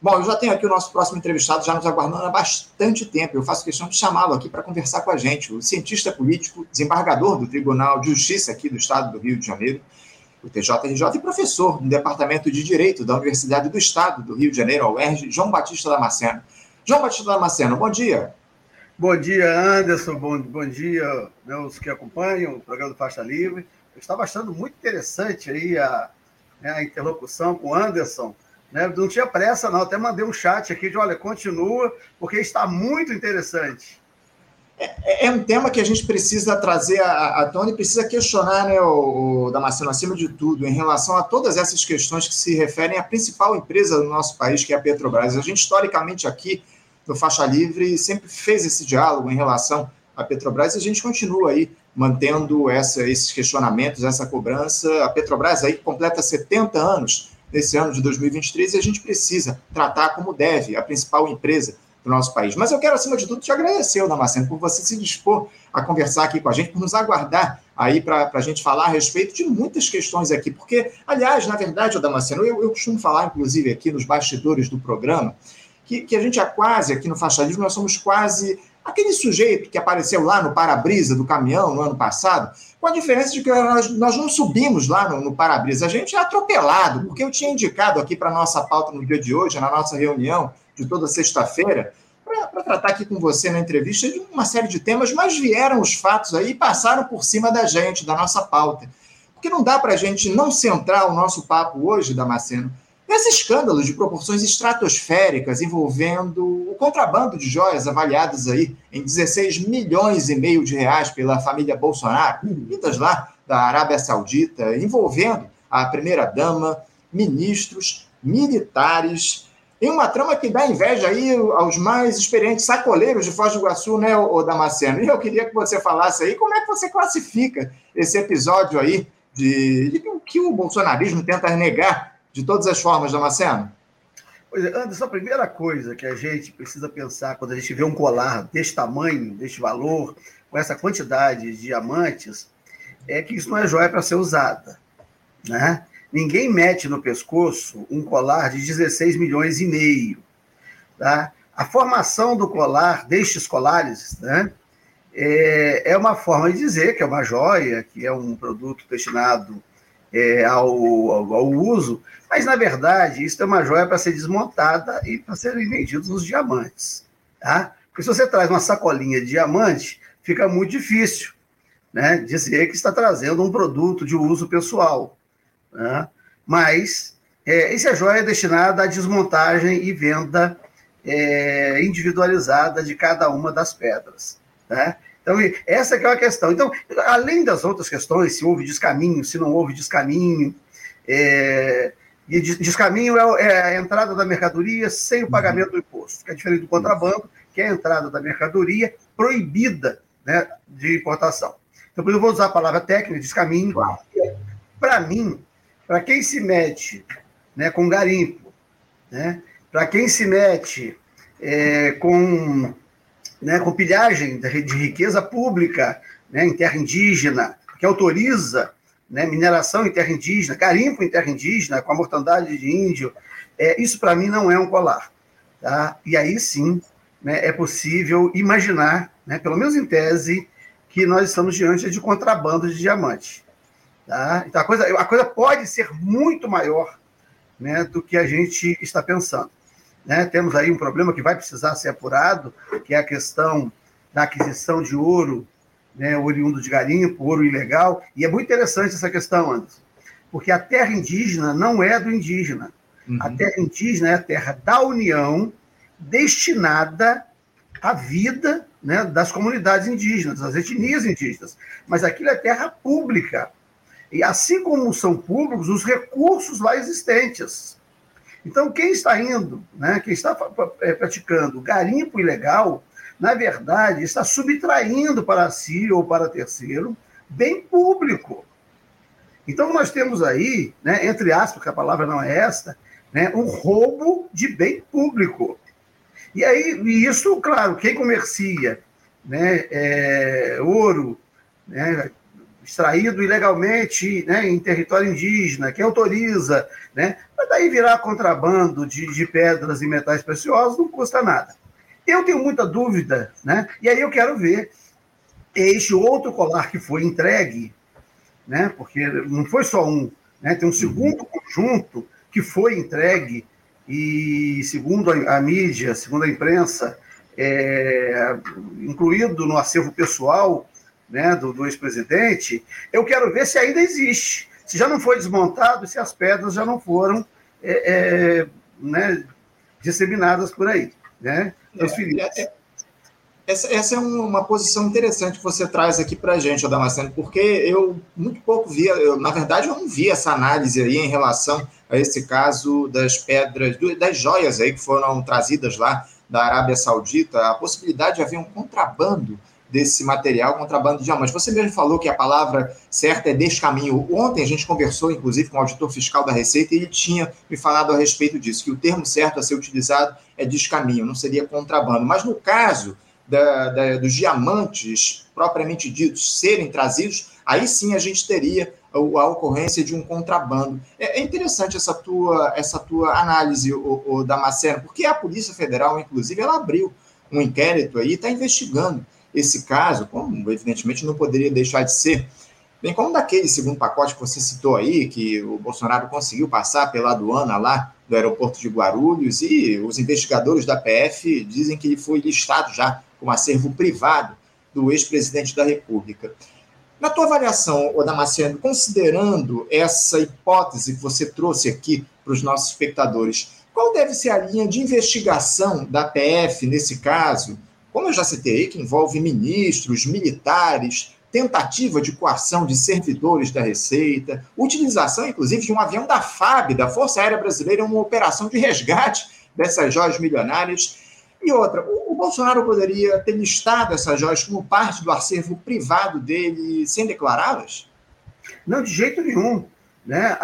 Bom, eu já tenho aqui o nosso próximo entrevistado, já nos aguardando há bastante tempo. Eu faço questão de chamá-lo aqui para conversar com a gente. O cientista político, desembargador do Tribunal de Justiça aqui do Estado do Rio de Janeiro, o TJRJ, e professor no Departamento de Direito da Universidade do Estado do Rio de Janeiro, a UERJ, João Batista Damasceno. João Batista Damasceno, bom dia. Bom dia, Anderson. Bom, bom dia, meus que acompanham o programa do Faixa Livre. Eu estava achando muito interessante aí a, né, a interlocução com o Anderson né? Não tinha pressa, não. Até mandei um chat aqui de olha, continua, porque está muito interessante. É, é um tema que a gente precisa trazer à, tona e precisa questionar, né, o, o Damasceno, acima de tudo, em relação a todas essas questões que se referem à principal empresa do nosso país, que é a Petrobras. A gente, historicamente, aqui no Faixa Livre, sempre fez esse diálogo em relação à Petrobras e a gente continua aí mantendo essa, esses questionamentos, essa cobrança. A Petrobras aí completa 70 anos nesse ano de 2023 e a gente precisa tratar como deve a principal empresa do nosso país. Mas eu quero, acima de tudo, te agradecer, Damasceno, por você se dispor a conversar aqui com a gente, por nos aguardar aí para a gente falar a respeito de muitas questões aqui. Porque, aliás, na verdade, Damasceno, eu, eu costumo falar, inclusive, aqui nos bastidores do programa, que, que a gente é quase, aqui no Livre, nós somos quase aquele sujeito que apareceu lá no para-brisa do caminhão no ano passado, com a diferença de que nós, nós não subimos lá no, no para-brisa, a gente é atropelado, porque eu tinha indicado aqui para a nossa pauta no dia de hoje, na nossa reunião de toda sexta-feira, para tratar aqui com você na entrevista de uma série de temas, mas vieram os fatos aí e passaram por cima da gente, da nossa pauta. Porque não dá para a gente não centrar o nosso papo hoje, Damasceno, nesse escândalo de proporções estratosféricas envolvendo o contrabando de joias avaliadas aí em 16 milhões e meio de reais pela família Bolsonaro, vindas lá da Arábia Saudita, envolvendo a primeira-dama, ministros, militares, em uma trama que dá inveja aí aos mais experientes sacoleiros de Foz do Iguaçu, né, o Damasceno? E eu queria que você falasse aí como é que você classifica esse episódio aí de, de que o bolsonarismo tenta negar de todas as formas, Damasceno? Pois é, Anderson, a primeira coisa que a gente precisa pensar quando a gente vê um colar desse tamanho, deste valor, com essa quantidade de diamantes, é que isso não é joia para ser usada. Né? Ninguém mete no pescoço um colar de 16 milhões e meio. Tá? A formação do colar destes colares né, é, é uma forma de dizer que é uma joia, que é um produto destinado é, ao, ao, ao, uso, mas na verdade isso é uma joia para ser desmontada e para serem vendidos os diamantes. Tá? Porque se você traz uma sacolinha de diamante, fica muito difícil né, dizer que está trazendo um produto de uso pessoal. Né? Mas é, essa joia é destinada à desmontagem e venda é, individualizada de cada uma das pedras. Né? Então, essa que é a questão. Então, além das outras questões, se houve descaminho, se não houve descaminho, é, e descaminho é, é a entrada da mercadoria sem o pagamento do imposto, que é diferente do contrabando, que é a entrada da mercadoria proibida né, de importação. Então, por isso eu vou usar a palavra técnica, descaminho. Para mim, para quem se mete né, com garimpo, né, para quem se mete é, com né, com pilhagem de riqueza pública né, em terra indígena, que autoriza né, mineração em terra indígena, garimpo em terra indígena, com a mortandade de índio, é, isso para mim não é um colar. Tá? E aí sim né, é possível imaginar, né, pelo menos em tese, que nós estamos diante de contrabando de diamante. Tá? Então a coisa, a coisa pode ser muito maior né, do que a gente está pensando. Né? Temos aí um problema que vai precisar ser apurado, que é a questão da aquisição de ouro, né, oriundo de garimpo, ouro ilegal. E é muito interessante essa questão, Anderson, porque a terra indígena não é do indígena. Uhum. A terra indígena é a terra da União, destinada à vida né, das comunidades indígenas, das etnias indígenas. Mas aquilo é terra pública. E assim como são públicos os recursos lá existentes. Então, quem está indo, né, quem está é, praticando garimpo ilegal, na verdade, está subtraindo para si ou para terceiro bem público. Então, nós temos aí, né, entre aspas, que a palavra não é esta, né, um roubo de bem público. E aí, isso, claro, quem comercia né, é, ouro, né, extraído ilegalmente né, em território indígena, quem autoriza, né? Mas daí virar contrabando de, de pedras e metais preciosos não custa nada. Eu tenho muita dúvida, né? E aí eu quero ver este outro colar que foi entregue, né? Porque não foi só um, né? Tem um segundo conjunto que foi entregue e segundo a, a mídia, segundo a imprensa, é, incluído no acervo pessoal né, do, do ex-presidente, eu quero ver se ainda existe. Se já não foi desmontado, se as pedras já não foram é, é, né, disseminadas por aí, né, transferidas. É, é, essa, essa, é uma posição interessante que você traz aqui para a gente, Damasceno, porque eu muito pouco via, eu, na verdade, eu não vi essa análise aí em relação a esse caso das pedras, das joias aí que foram trazidas lá da Arábia Saudita, a possibilidade de haver um contrabando desse material, contrabando de diamantes. Você mesmo falou que a palavra certa é descaminho. Ontem a gente conversou, inclusive, com o auditor fiscal da Receita e ele tinha me falado a respeito disso, que o termo certo a ser utilizado é descaminho, não seria contrabando. Mas no caso da, da, dos diamantes propriamente ditos serem trazidos, aí sim a gente teria a, a ocorrência de um contrabando. É, é, interessante essa tua, essa tua análise, o, o Damasceno, porque a Polícia Federal, inclusive, ela abriu um inquérito aí, está investigando esse caso, como evidentemente não poderia deixar de ser, bem como daquele segundo pacote que você citou aí, que o Bolsonaro conseguiu passar pela aduana lá do aeroporto de Guarulhos, e os investigadores da PF dizem que ele foi listado já como acervo privado do ex-presidente da República. Na tua avaliação, Damasceno, considerando essa hipótese que você trouxe aqui para os nossos espectadores, qual deve ser a linha de investigação da PF nesse caso? Como eu já citei, que envolve ministros, militares, tentativa de coação de servidores da Receita, utilização, inclusive, de um avião da FAB, da Força Aérea Brasileira, uma operação de resgate dessas joias milionárias. E outra, o, Bolsonaro poderia ter listado essas joias como parte do acervo privado dele sem declará-las? Não, de jeito nenhum. Né?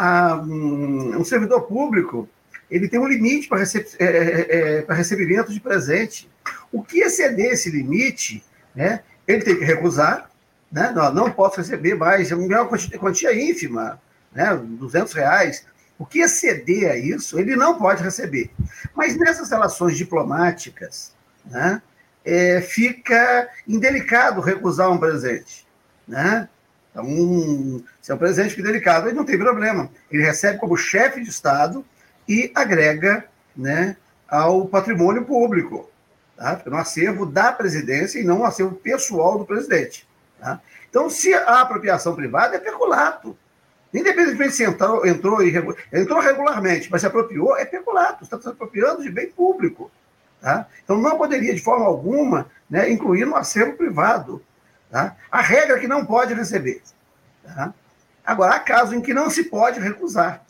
um, servidor público ele tem um limite para é, é, é recebimento de presente. O que exceder esse limite, né, ele tem que recusar, né, não, não posso receber mais, é uma quantia, ínfima, né, 200 reais. O que exceder a isso, ele não pode receber. Mas nessas relações diplomáticas, né, é, fica indelicado recusar um presente. Né? Então, se é um presente delicado, ele não tem problema. Ele recebe como chefe de Estado e agrega né, ao patrimônio público, tá? no acervo da presidência e não no acervo pessoal do presidente. Tá? Então, se a apropriação privada é peculato. Independentemente se entrou, entrou, entrou regularmente, mas se apropriou, é peculato. Está se apropriando de bem público. Tá? Então, não poderia, de forma alguma, né, incluir no acervo privado. Tá? A regra é que não pode receber. Tá? Agora, há casos em que não se pode recusar.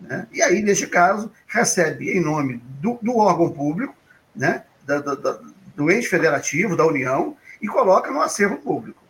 Né? E aí, neste caso, recebe em nome do, do órgão público, né? Da, da, do ente federativo, da União, e coloca no acervo público.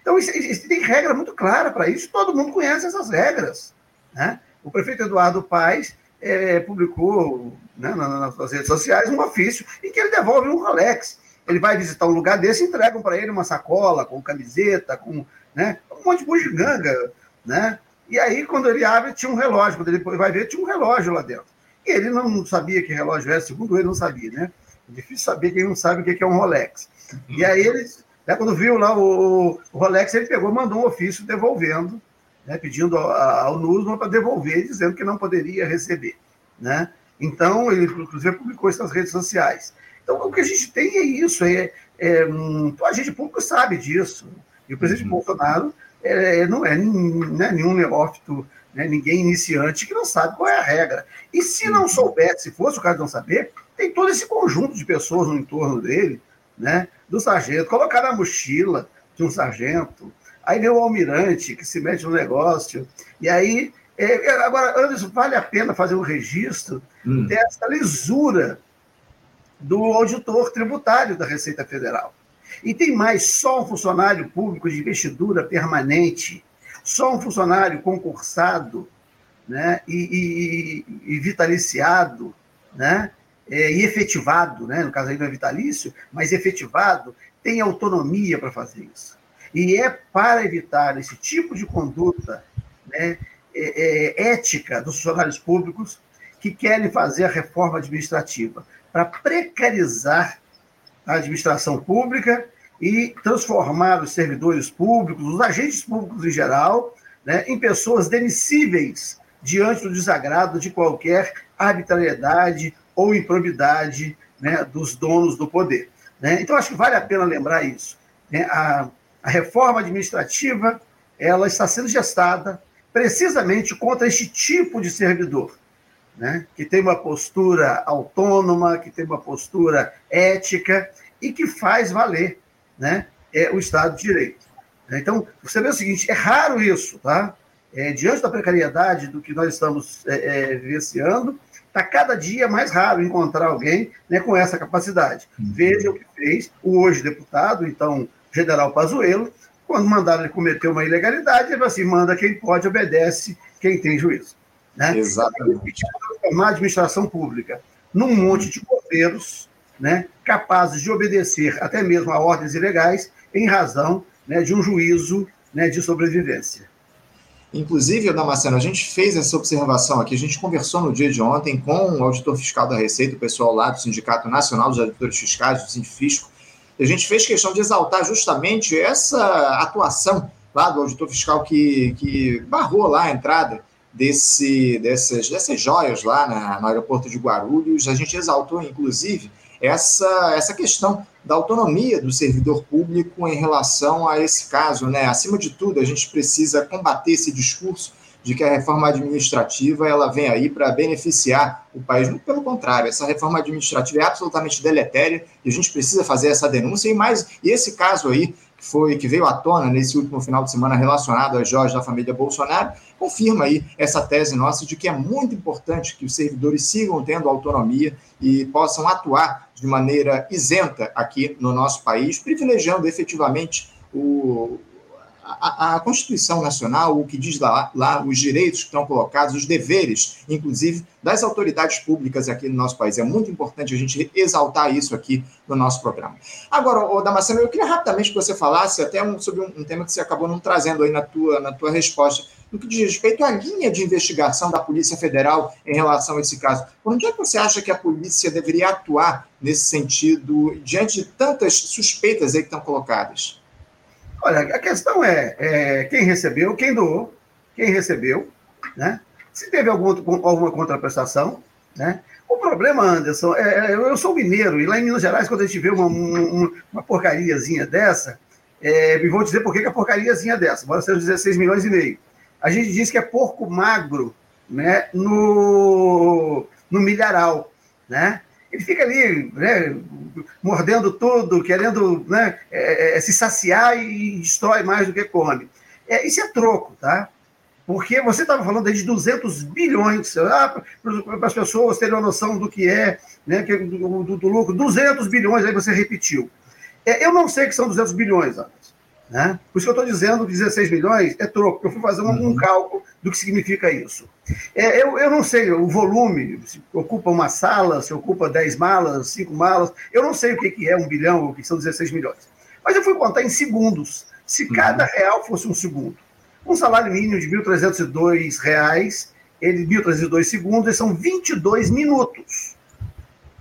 Então, isso, isso tem regra muito clara para isso, todo mundo conhece essas regras. Né? O prefeito Eduardo Paes é, publicou né, nas, nas redes sociais um ofício em que ele devolve um Rolex. Ele vai visitar um lugar desse e entregam para ele uma sacola com camiseta, com né, um monte de bugiganga, né? E aí, quando ele abre, tinha um relógio. Quando ele vai ver, tinha um relógio lá dentro. E ele não sabia que relógio era, segundo ele, não sabia, né? É difícil saber quem não sabe o que é um Rolex. E aí, ele, né, quando viu lá o, o Rolex, ele pegou mandou um ofício devolvendo, né, pedindo ao Nusman para devolver, dizendo que não poderia receber. Né? Então, ele, inclusive, publicou isso nas redes sociais. Então, o que a gente tem é isso. É, é, hum, a gente público sabe disso. E o presidente uhum. Bolsonaro é, não é né, nenhum neófito, né, ninguém iniciante que não sabe qual é a regra. E se não soubesse, se fosse o caso de não saber, tem todo esse conjunto de pessoas no entorno dele, né, do sargento, colocar na mochila de um sargento, aí vem o almirante que se mete no negócio, e aí. É, é agora, Anderson, vale a pena fazer um registro hum. dessa lisura do auditor tributário da Receita Federal. E tem mais, só um funcionário público de investidura permanente, só um funcionário concursado né, e, e, e vitaliciado, né, é, e efetivado, né, no caso não é vitalício, mas efetivado, tem autonomia para fazer isso. E é para evitar esse tipo de conduta né, é, é, ética dos funcionários públicos que querem fazer a reforma administrativa para precarizar a administração pública e transformar os servidores públicos, os agentes públicos em geral, né, em pessoas demissíveis diante do desagrado de qualquer arbitrariedade ou improbidade né, dos donos do poder. Né? Então, acho que vale a pena lembrar isso. Né? A, a reforma administrativa ela está sendo gestada precisamente contra este tipo de servidor, né? que tem uma postura autônoma, que tem uma postura ética e que faz valer né? é, o Estado de Direito. Então, você vê o seguinte: é raro isso, tá? É, diante da precariedade do que nós estamos é, é, vivenciando, está cada dia mais raro encontrar alguém né, com essa capacidade. Uhum. Veja o que fez o hoje deputado, então, general Pazuello, quando mandaram ele cometer uma ilegalidade, ele assim, manda quem pode, obedece quem tem juízo. Né? Exatamente. Transformar a administração pública num monte de cordeiros né, capazes de obedecer até mesmo a ordens ilegais em razão né, de um juízo né, de sobrevivência. Inclusive, Damasceno, a gente fez essa observação aqui, a gente conversou no dia de ontem com o auditor fiscal da Receita, o pessoal lá do Sindicato Nacional dos Auditores Fiscais, do Sindifisco, e a gente fez questão de exaltar justamente essa atuação lá do auditor fiscal que, que barrou lá a entrada desse, dessas, dessas joias lá na, no aeroporto de Guarulhos. A gente exaltou, inclusive, essa, essa questão da autonomia do servidor público em relação a esse caso. Né? Acima de tudo, a gente precisa combater esse discurso de que a reforma administrativa ela vem aí para beneficiar o país. Muito pelo contrário, essa reforma administrativa é absolutamente deletéria e a gente precisa fazer essa denúncia. E mais, e esse caso aí que foi que veio à tona nesse último final de semana relacionado a Jorge da família Bolsonaro, confirma aí essa tese nossa de que é muito importante que os servidores sigam tendo autonomia e possam atuar de maneira isenta aqui no nosso país, privilegiando efetivamente o, a, a, Constituição Nacional, o que diz lá, lá, os direitos que estão colocados, os deveres, inclusive, das autoridades públicas aqui no nosso país. É muito importante a gente exaltar isso aqui no nosso programa. Agora, ô, Damasceno, eu queria rapidamente que você falasse até um, sobre um, um, tema que você acabou não trazendo aí na tua, na tua resposta, no que diz respeito à linha de investigação da Polícia Federal em relação a esse caso. Por onde é que você acha que a polícia deveria atuar nesse sentido, diante de tantas suspeitas aí que estão colocadas? Olha, a questão é, é, quem recebeu, quem doou, quem recebeu, né? Se teve algum, alguma contraprestação, né? O problema, Anderson, é, é, eu sou mineiro, e lá em Minas Gerais, quando a gente vê uma, uma, porcariazinha dessa, é, me vou dizer por que, a porcariazinha dessa, bora ser 16 milhões e meio. A gente diz que é porco magro, né? No, no milharal, né? ele fica ali, né, mordendo tudo, querendo né, é, é, se saciar e destrói mais do que come. É, isso é troco, tá? Porque você estava falando de 200 bilhões, ah, para as pessoas terem uma noção do que é, né, do, do, do lucro, 200 bilhões, aí você repetiu. É, eu não sei que são 200 bilhões, Ana. Né? Por isso que eu estou dizendo que 16 milhões é troco. Eu fui fazer um, um uhum. cálculo do que significa isso. É, eu, eu não sei o volume, se ocupa uma sala, se ocupa 10 malas, 5 malas. Eu não sei o que, que é um bilhão, o que são 16 milhões. Mas eu fui contar em segundos. Se uhum. cada real fosse um segundo. Um salário mínimo de R$ 1.302, ele 1.302 segundos, eles são 22 minutos.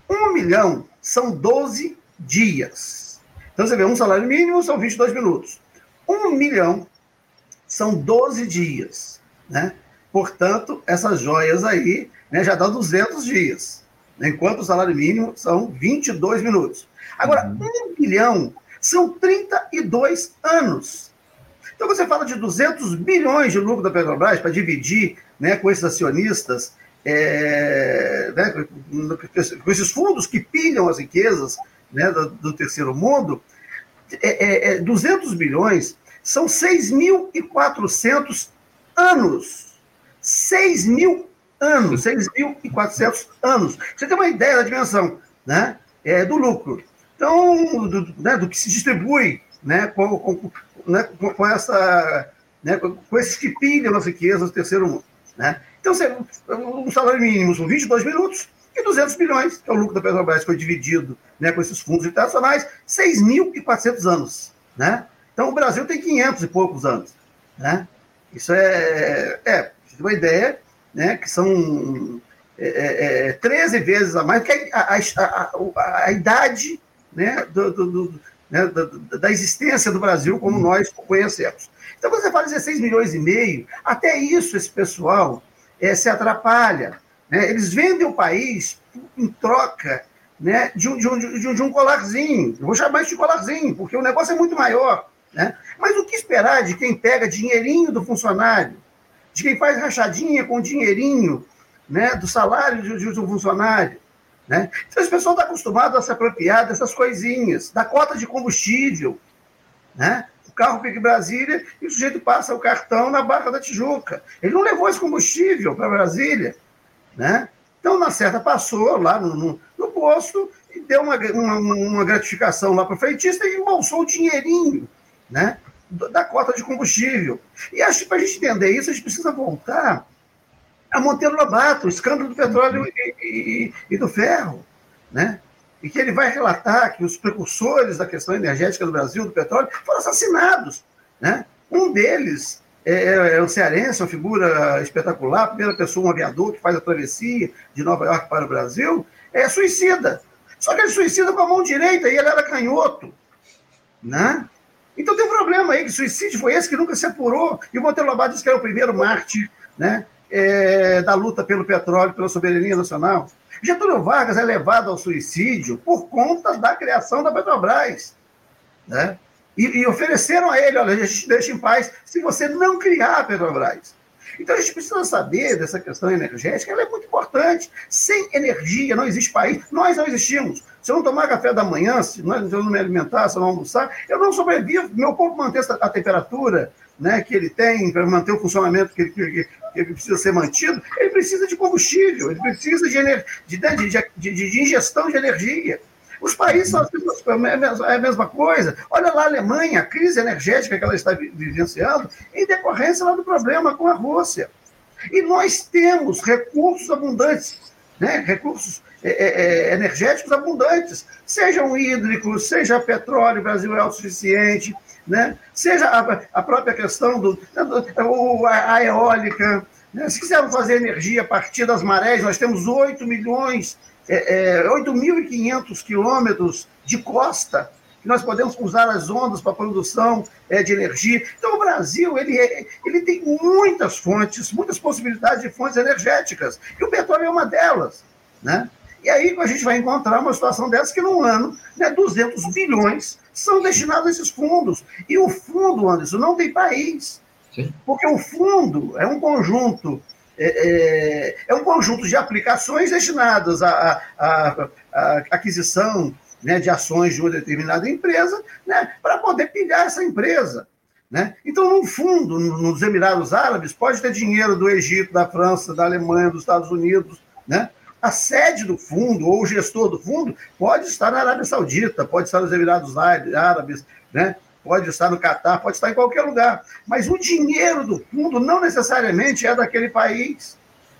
Um milhão são 12 dias. Então você vê, um salário mínimo são 22 minutos. Um milhão são 12 dias. Né? Portanto, essas joias aí né, já dão 200 dias. Né? Enquanto o salário mínimo são 22 minutos. Agora, uhum. um bilhão são 32 anos. Então, você fala de 200 bilhões de lucro da Petrobras para dividir né, com esses acionistas, é, né, com esses fundos que pilham as riquezas né, do, do terceiro mundo, é, é, 200 é, bilhões são 6.400 anos. 6 mil anos, 6.400 anos. Você tem uma ideia da dimensão né, é, do lucro. Então, do, né, do que se distribui né, com, com, né, com, com essa, né, com esses que pilham as riquezas do terceiro mundo. Né? Então, um salário mínimo são 22 minutos, e 200 bilhões, que é o lucro da Petrobras, foi dividido né, com esses fundos internacionais, 6.400 anos. Né? Então, o Brasil tem 500 e poucos anos. Né? Isso é, é uma ideia, né, que são é, é, 13 é, vezes a mais, que a, a, a, a idade né, do, do, do, né, da, da, existência do Brasil como nós conhecemos. Então, você fala 16 milhões e meio, até isso esse pessoal é, se atrapalha. Né? Eles vendem o país em troca né, de, um, de, um, de, um, de um colarzinho. Eu vou chamar isso de colarzinho, porque o negócio é muito maior. Né? Mas o que esperar de quem pega dinheirinho do funcionário, de quem faz rachadinha com dinheirinho né, do salário de, de um funcionário? Né? Então, esse pessoal está acostumado a se apropriar dessas coisinhas, da cota de combustível. Né? O carro fica em Brasília e o sujeito passa o cartão na Barra da Tijuca. Ele não levou esse combustível para Brasília. Né? Então, na certa, passou lá no, no, no posto e deu uma, uma, uma gratificação lá para o frentista e embolsou o dinheirinho né, da cota de combustível. E acho que para a gente entender isso, a gente precisa voltar a Monteiro Lobato, o escândalo do petróleo e, e, e, do ferro, né? E que ele vai relatar que os precursores da questão energética do Brasil, do petróleo, foram assassinados, né? Um deles é, é, é o cearense, uma figura espetacular, a primeira pessoa, um aviador que faz a travessia de Nova York para o Brasil, é suicida. Só que ele suicida com a mão direita e ele era canhoto, né? Então tem um problema aí, que suicídio foi esse que nunca se apurou. E o Monteiro Lobato disse que era o primeiro mártir né, é, da luta pelo petróleo, pela soberania nacional. Getúlio Vargas é levado ao suicídio por conta da criação da Petrobras. Né? E, e ofereceram a ele, olha, a gente deixa em paz se você não criar a Petrobras. Então a gente precisa saber dessa questão energética, ela é muito importante. Sem energia não existe país, nós não existimos. Se eu não tomar café da manhã, se, eu não me alimentar, se eu não almoçar, eu não sobrevivo. Meu corpo manter a temperatura né, que ele tem para manter o funcionamento que ele, que, ele, precisa ser mantido, ele precisa de combustível, ele precisa de, de, de, de ingestão de energia. Os países são é a mesma coisa. Olha lá a Alemanha, a crise energética que ela está vivenciando em decorrência lá do problema com a Rússia. E nós temos recursos abundantes, né? recursos é, é, é energéticos abundantes, sejam hídricos, seja petróleo, o Brasil é autossuficiente, né? seja a, a própria questão do, do a, a eólica. Né? Se quisermos fazer energia a partir das marés, nós temos 8 milhões é, é, 8.500 quilômetros de costa que nós podemos usar as ondas para produção é, de energia. Então, o Brasil ele, é, ele tem muitas fontes, muitas possibilidades de fontes energéticas, e o petróleo é uma delas. Né? E aí a gente vai encontrar uma situação dessa que, num ano, né, 200 bilhões são destinados a esses fundos. E o fundo, Anderson, não tem país. Sim. Porque o fundo é um conjunto é, é, é, um conjunto de aplicações destinadas à, à, à aquisição né, de ações de uma determinada empresa né, para poder pilhar essa empresa. Né? Então, no fundo, nos Emirados Árabes, pode ter dinheiro do Egito, da França, da Alemanha, dos Estados Unidos. Né? A sede do fundo, ou o gestor do fundo, pode estar na Arábia Saudita, pode estar nos Emirados Árabes, né? Pode estar no Catar, pode estar em qualquer lugar. Mas o dinheiro do fundo não necessariamente é daquele país.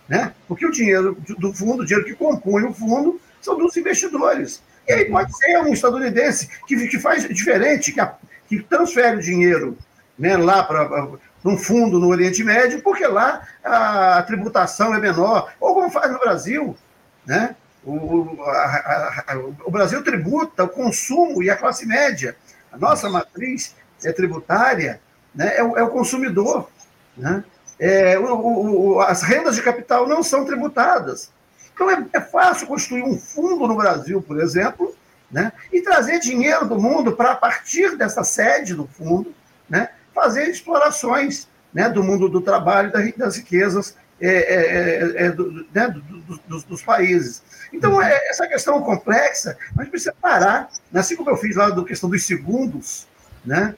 Né? Porque o dinheiro do fundo, o dinheiro que compõe o fundo, são dos investidores. E aí pode ser um estadunidense que, que faz diferente, que, a, que transfere o dinheiro né, lá para um fundo no Oriente Médio, porque lá a, a, tributação é menor, ou como faz no Brasil. Né? O, a, o Brasil tributa o consumo e a classe média. A nossa matriz é tributária né, é, o, é o consumidor. Né? É, o, o, as rendas de capital não são tributadas. Então é, é, fácil construir um fundo no Brasil, por exemplo, né, e trazer dinheiro do mundo para, a partir dessa sede do fundo, né, fazer explorações né, do mundo do trabalho das riquezas é, é, é, é do, né, do, do, dos, dos, países. Então, uhum. é, essa questão complexa, mas precisa parar, né? assim como eu fiz lá da questão dos segundos, né?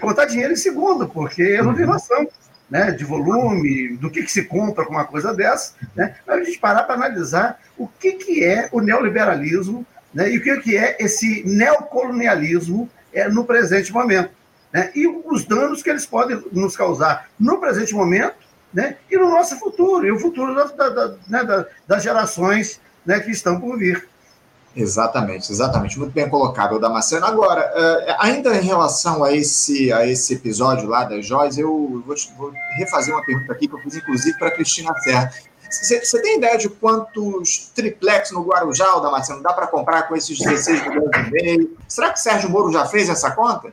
Contar dinheiro em segundo, porque eu não tenho noção né, de volume, do que, que, se compra com uma coisa dessa, né? Mas a gente parar para analisar o que, que é o neoliberalismo né, e o que, que é esse neocolonialismo é, no presente momento. Né, e os danos que eles podem nos causar no presente momento né, e no nosso futuro, e o futuro da, da, da, né, das gerações né, que estão por vir. Exatamente, exatamente. Muito bem colocado, Damasceno. Agora, uh, ainda em relação a esse, a esse episódio lá das joias, eu vou, vou refazer uma pergunta aqui que eu fiz, inclusive, para Cristina Serra. Você tem ideia de quantos triplex no Guarujá, Damasceno, dá para comprar com esses 16 milhões e meio? Será que o Sérgio Moro já fez essa conta?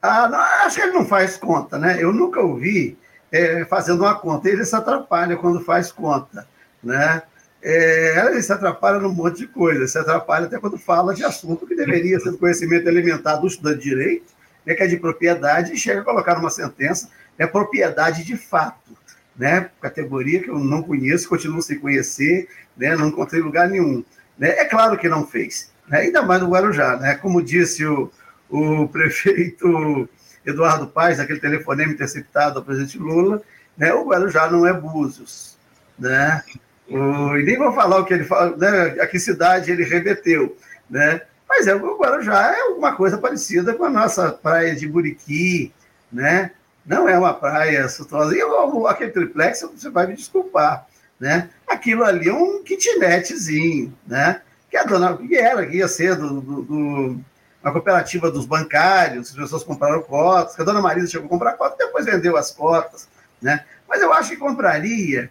Ah, não, acho que ele não faz conta, né? Eu nunca ouvi é, fazendo uma conta. Ele se atrapalha quando faz conta, né? É, ele se atrapalha num monte de coisa, se atrapalha até quando fala de assunto que deveria ser do conhecimento elementar do estudante de direito, né, que é de propriedade, e chega a colocar numa sentença é propriedade de fato, né? Categoria que eu não conheço, continuo sem conhecer, né? Não encontrei lugar nenhum. Né? É claro que não fez, né? ainda mais no Guarujá, né? Como disse o, o prefeito Eduardo Paes, aquele telefonema interceptado ao presidente Lula, né? O Guarujá não é Búzios, né? O, e nem vou falar o que ele fala, né, a que cidade ele remeteu, né? Mas é, o Guarujá é alguma coisa parecida com a nossa praia de Buriqui, né? Não é uma praia suntuosa. E aquele triplex, você vai me desculpar, né? Aquilo ali é um kitnetzinho, né? Que a dona que era, que ia ser do, do, do uma cooperativa dos bancários, as pessoas compraram cotas, que a dona Marisa chegou a comprar cotas, depois vendeu as cotas, né? Mas eu acho que compraria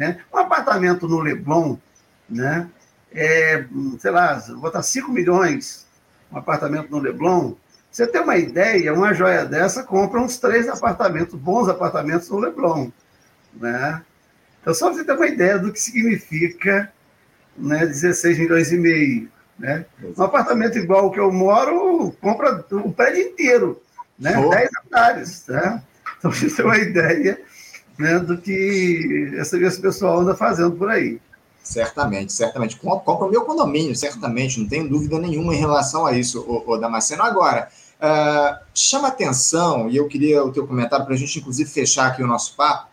né? Um apartamento no Leblon, né? É, sei lá, botar 5 milhões, um apartamento no Leblon. Você tem uma ideia, uma joia dessa compra uns três apartamentos, bons apartamentos no Leblon. Né? Então, só para você ter uma ideia do que significa né, 16 milhões e meio. Né? Um apartamento igual o que eu moro, compra o prédio inteiro, né? 10 andares. Né? Então, você tem uma ideia né, do que esse pessoal anda fazendo por aí. Certamente, certamente. Compra o meu condomínio, certamente, não tenho dúvida nenhuma em relação a isso, o, o Damasceno. Agora, uh, chama atenção, e eu queria o teu comentário para a gente, inclusive, fechar aqui o nosso papo,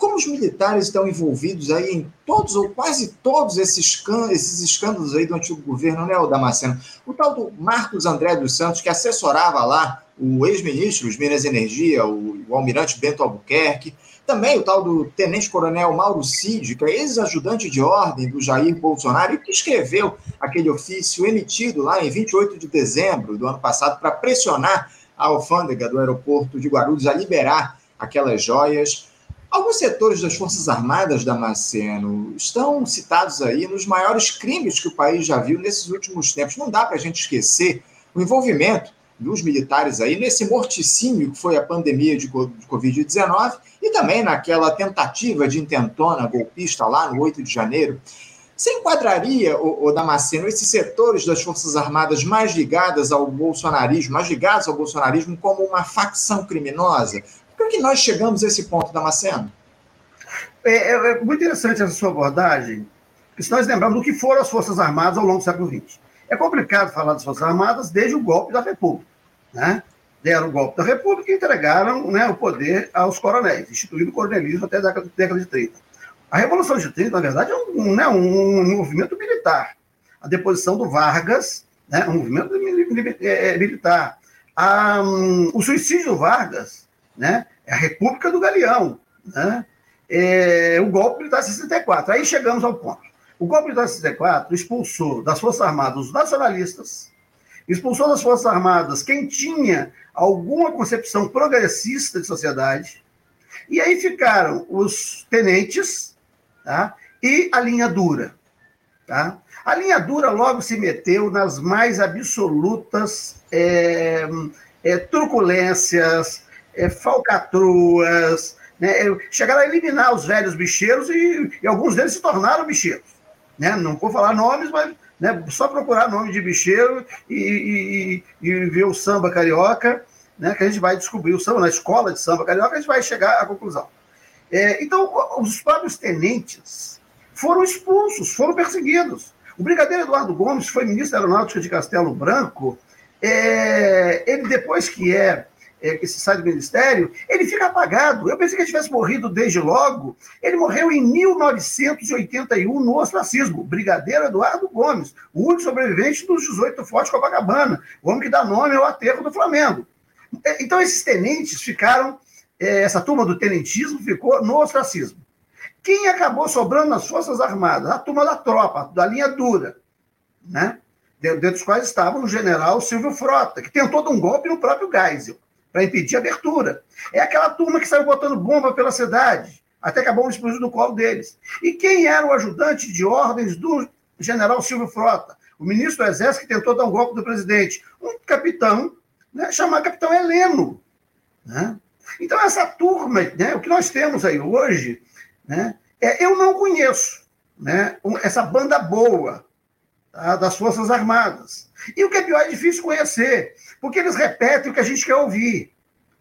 como os militares estão envolvidos aí em todos ou quase todos esses, esses escândalos aí do antigo governo, né, Damasceno? O tal do Marcos André dos Santos, que assessorava lá o ex-ministro dos Minas e Energia, o, o almirante Bento Albuquerque, também o tal do tenente-coronel Mauro Cid, que é ex-ajudante de ordem do Jair Bolsonaro, e que escreveu aquele ofício emitido lá em 28 de dezembro do ano passado para pressionar a alfândega do aeroporto de Guarulhos a liberar aquelas joias. Alguns setores das Forças Armadas, Damasceno, estão citados aí nos maiores crimes que o país já viu nesses últimos tempos. Não dá para a gente esquecer o envolvimento dos militares aí nesse morticínio que foi a pandemia de Covid-19 e também naquela tentativa de intentona golpista lá no 8 de janeiro. Você enquadraria, o, o Damasceno, esses setores das Forças Armadas mais ligadas ao bolsonarismo, mais ligados ao bolsonarismo, como uma facção criminosa? Por que nós chegamos a esse ponto, Damasceno? É, é, é muito interessante essa sua abordagem, porque se nós lembrarmos do que foram as Forças Armadas ao longo do século XX. É complicado falar das Forças Armadas desde o golpe da República. Né? deram o golpe da República e entregaram né, o poder aos coronéis, instituindo o coronelismo até a década, década de 30. A Revolução de 30, na verdade, é um, né, um movimento militar. A deposição do Vargas, né, um movimento é, é, militar. A, um, o suicídio do Vargas, né, é a República do Galeão, né, é, o golpe militar de 64. Aí chegamos ao ponto. O golpe militar de 64 expulsou das Forças Armadas os nacionalistas, expulsou das Forças Armadas quem tinha alguma concepção progressista de sociedade, e aí ficaram os tenentes tá? e a linha dura. Tá? A linha dura logo se meteu nas mais absolutas é, é, truculências, é, falcatruas, né? chegaram a eliminar os velhos bicheiros e, e alguns deles se tornaram bicheiros. Né? Não vou falar nomes, mas né? Só procurar nome de bicheiro e, e, e, ver o samba carioca, né? que a gente vai descobrir o samba na escola de samba carioca, a gente vai chegar à conclusão. É, então, os próprios tenentes foram expulsos, foram perseguidos. O brigadeiro Eduardo Gomes foi ministro da Aeronáutica de Castelo Branco. É, ele, depois que é é, que se sai do ministério, ele fica apagado. Eu pensei que ele tivesse morrido desde logo. Ele morreu em 1981 no ostracismo. Brigadeiro Eduardo Gomes, o único sobrevivente dos 18 Fortes Copacabana, o homem que dá nome ao aterro do Flamengo. É, então, esses tenentes ficaram, é, essa turma do tenentismo ficou no ostracismo. Quem acabou sobrando nas Forças Armadas? A turma da tropa, da linha dura. né? dentro dos quais estava o general Silvio Frota, que tentou dar um golpe no próprio Geisel, para impedir a abertura. É aquela turma que saiu botando bomba pela cidade, até que a bomba explodiu no colo deles. E quem era o ajudante de ordens do general Silvio Frota? O ministro do Exército que tentou dar um golpe do presidente. Um capitão, né, chamado capitão Heleno. Né? Então, essa turma, né, o que nós temos aí hoje, né, é, eu não conheço né, essa banda boa tá, das Forças Armadas. E o que é pior, é difícil conhecer, porque eles repetem o que a gente quer ouvir.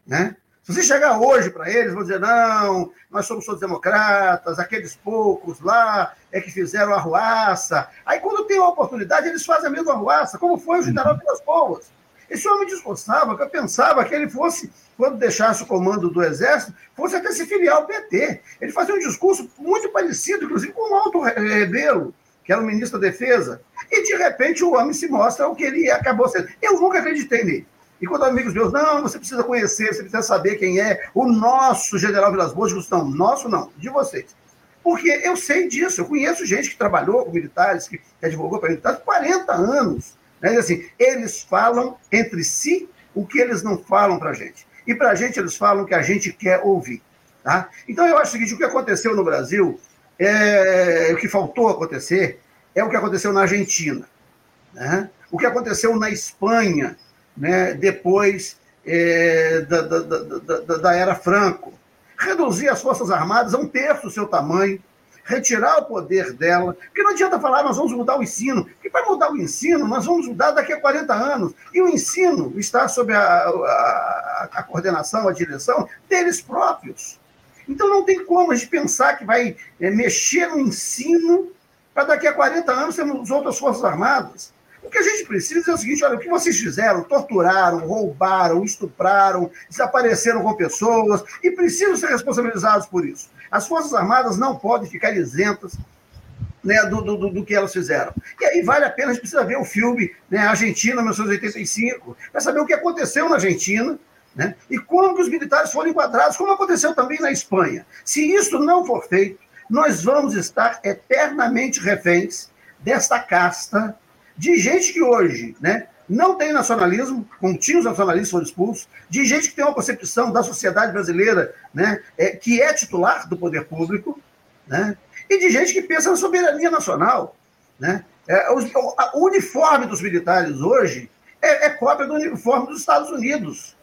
Né? Se você chegar hoje para eles, vão dizer: não, nós somos todos democratas, aqueles poucos lá é que fizeram a arruaça. Aí, quando tem a oportunidade, eles fazem a mesma arruaça, como foi o general Vilas Boas. Esse homem discursava que eu pensava que ele fosse, quando deixasse o comando do Exército, fosse até se filiar ao PT. Ele fazia um discurso muito parecido, inclusive, com o Alto Rebelo, que era o ministro da Defesa. E, de repente, o homem se mostra o que ele acabou sendo. Eu nunca acreditei nele. E quando amigos meus, não, você precisa conhecer, você precisa saber quem é o nosso general Vilas Boas, Gustavo, nosso não, de vocês. Porque eu sei disso, eu conheço gente que trabalhou com militares, que, que advogou para militares 40 anos. Né? Assim, eles falam entre si o que eles não falam para a gente. E para a gente eles falam o que a gente quer ouvir. Tá? Então eu acho o seguinte: o que aconteceu no Brasil, é, o que faltou acontecer, é o que aconteceu na Argentina. Né? O que aconteceu na Espanha, né, depois é, da, da, da, da, era Franco. Reduzir as Forças Armadas a um terço do seu tamanho, retirar o poder dela, porque não adianta falar, nós vamos mudar o ensino, porque para mudar o ensino, nós vamos mudar daqui a 40 anos, e o ensino está sob a, a, a coordenação, a direção deles próprios. Então não tem como a gente pensar que vai é, mexer no ensino para daqui a 40 anos termos outras Forças Armadas. O que a gente precisa é o seguinte: olha, o que vocês fizeram? Torturaram, roubaram, estupraram, desapareceram com pessoas e precisam ser responsabilizados por isso. As Forças Armadas não podem ficar isentas né, do, do, do, que elas fizeram. E aí vale a pena, a gente precisa ver o filme né, Argentina, 1985, para saber o que aconteceu na Argentina. Né, e como que os militares foram enquadrados, como aconteceu também na Espanha. Se isso não for feito, nós vamos estar eternamente reféns desta casta de gente que hoje né, não tem nacionalismo, como tinha os nacionalistas foram expulsos, de gente que tem uma concepção da sociedade brasileira né, é, que é titular do poder público, né, e de gente que pensa na soberania nacional. Né. É, o, o, uniforme dos militares hoje é, é, cópia do uniforme dos Estados Unidos.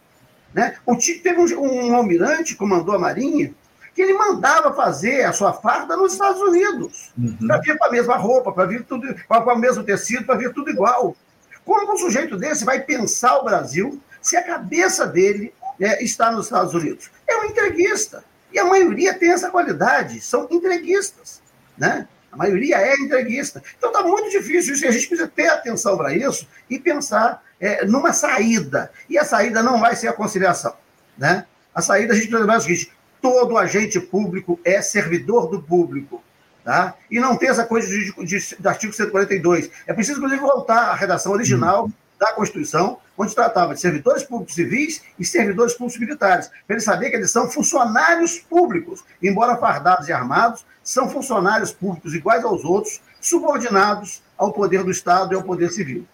Né? O, teve um, um almirante que comandou a Marinha que ele mandava fazer a sua farda nos Estados Unidos, uhum. para vir com a mesma roupa, para vir tudo com o mesmo tecido, para vir tudo igual. Como um sujeito desse vai pensar o Brasil se a cabeça dele é, está nos Estados Unidos? É um entreguista. E a maioria tem essa qualidade, são entreguistas. Né? A maioria é entreguista. Então está muito difícil isso, e a gente precisa ter atenção para isso e pensar é, numa saída. E a saída não vai ser a conciliação. Né? A saída a gente precisa lembrar o seguinte: todo agente público é servidor do público. Tá? E não tem essa coisa de, de, de artigo 142. É preciso, inclusive, voltar à redação original uhum. Da Constituição, onde tratava de servidores públicos civis e servidores públicos militares, para ele saber que eles são funcionários públicos, embora fardados e armados, são funcionários públicos iguais aos outros, subordinados ao poder do Estado e ao poder civil.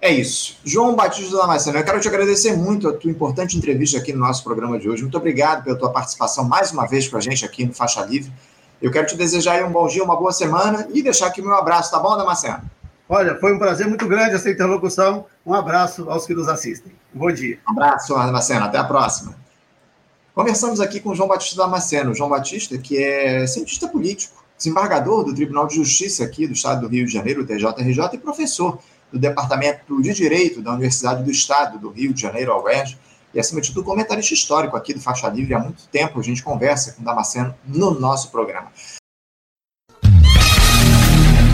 É isso. João Batista Damasceno, eu quero te agradecer muito a tua importante entrevista aqui no nosso programa de hoje. Muito obrigado pela tua participação mais uma vez com a gente aqui no Faixa Livre. Eu quero te desejar um bom dia, uma boa semana e deixar aqui o meu abraço, tá bom, Damasceno? Olha, foi um prazer muito grande essa interlocução. Um abraço aos que nos assistem. bom dia. Um abraço, Damasceno. Até a próxima. Conversamos aqui com João Batista Damasceno. João Batista, que é cientista político, desembargador do Tribunal de Justiça aqui do Estado do Rio de Janeiro, TJRJ, e professor do Departamento de Direito da Universidade do Estado do Rio de Janeiro, a UERJ, e, acima de tudo, comentarista histórico aqui do Faixa Livre. Há muito tempo a gente conversa com Damasceno no nosso programa.